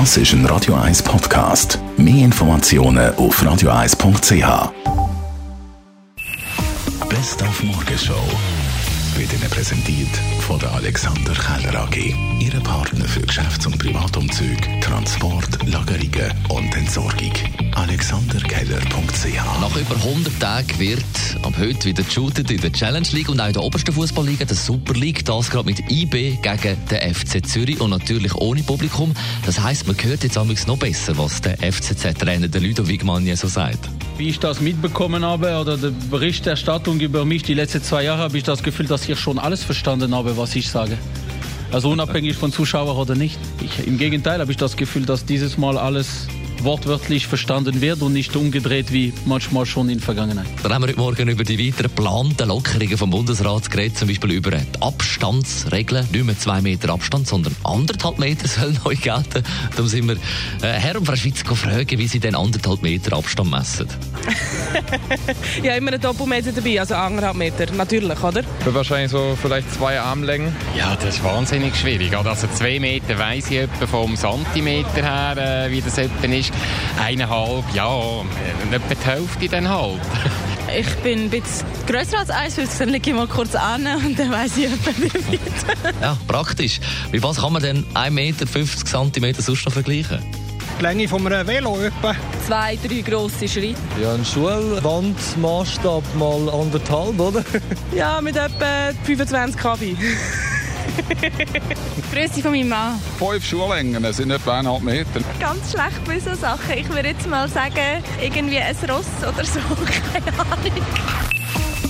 Das ist ein Radio 1 Podcast. Mehr Informationen auf radio1.ch. Best auf Morgenshow wird Ihnen präsentiert von der Alexander Keller AG. Ihre Partner für Geschäfts- und Privatumzüge, Transport, Lagerungen und Entsorgung. AlexanderKeller.ch Nach über 100 Tagen wird ab heute wieder geshootet in der Challenge League und auch in der obersten Fußballliga, der Super League. Das gerade mit IB gegen den FC Zürich und natürlich ohne Publikum. Das heisst, man hört jetzt amigs noch besser, was der FCZ-Trainer Ludovic Magnier so sagt. Wie ich das mitbekommen habe oder die Berichterstattung über mich die letzten zwei Jahre, habe ich das Gefühl, dass ich schon alles verstanden habe, was ich sage. Also unabhängig von Zuschauer oder nicht. Ich, Im Gegenteil habe ich das Gefühl, dass dieses Mal alles wortwörtlich verstanden wird und nicht umgedreht wie manchmal schon in der Vergangenheit. Dann haben wir heute Morgen über die weiteren geplanten Lockerungen vom Bundesrat geredet, zum Beispiel über die Abstandsregeln. Nicht mehr zwei Meter Abstand, sondern anderthalb Meter sollen neu gelten. Darum sind wir äh, Herr und Frau Schweiz fragen, wie sie den anderthalb Meter Abstand messen. ja, immer einen Doppelmeter dabei, also anderthalb Meter, natürlich, oder? Wahrscheinlich so vielleicht zwei Armlängen. Ja, das ist wahnsinnig schwierig. Also zwei Meter weiss ich etwa vom Zentimeter her, äh, wie das etwa ist. Eineinhalb, ja, äh, etwa die Hälfte dann halt. Ich bin ein bisschen grösser als 1,50, dann lege ich mal kurz an und dann weiss ich wie weit. Ja, praktisch. Wie was kann man denn 1,50 Meter cm sonst noch vergleichen? Die Länge von einem Velo etwa. Zwei, drei grosse Schritte. Ja, ein Schulwandmaßstab mal anderthalb, oder? Ja, mit etwa 25 kW. Grüße von meinem Mann. Fünf Schuhlängen sind etwa eineinhalb Meter. Ganz schlecht bei so Sachen. Ich würde jetzt mal sagen, irgendwie ein Ross oder so. Keine Ahnung.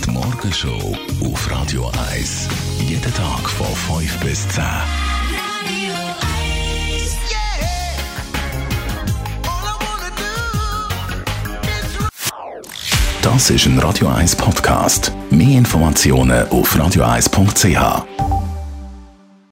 Die Morgenshow auf Radio 1. Jeden Tag von 5 bis 10. Das ist ein Radio 1 Podcast. Mehr Informationen auf radio1.ch.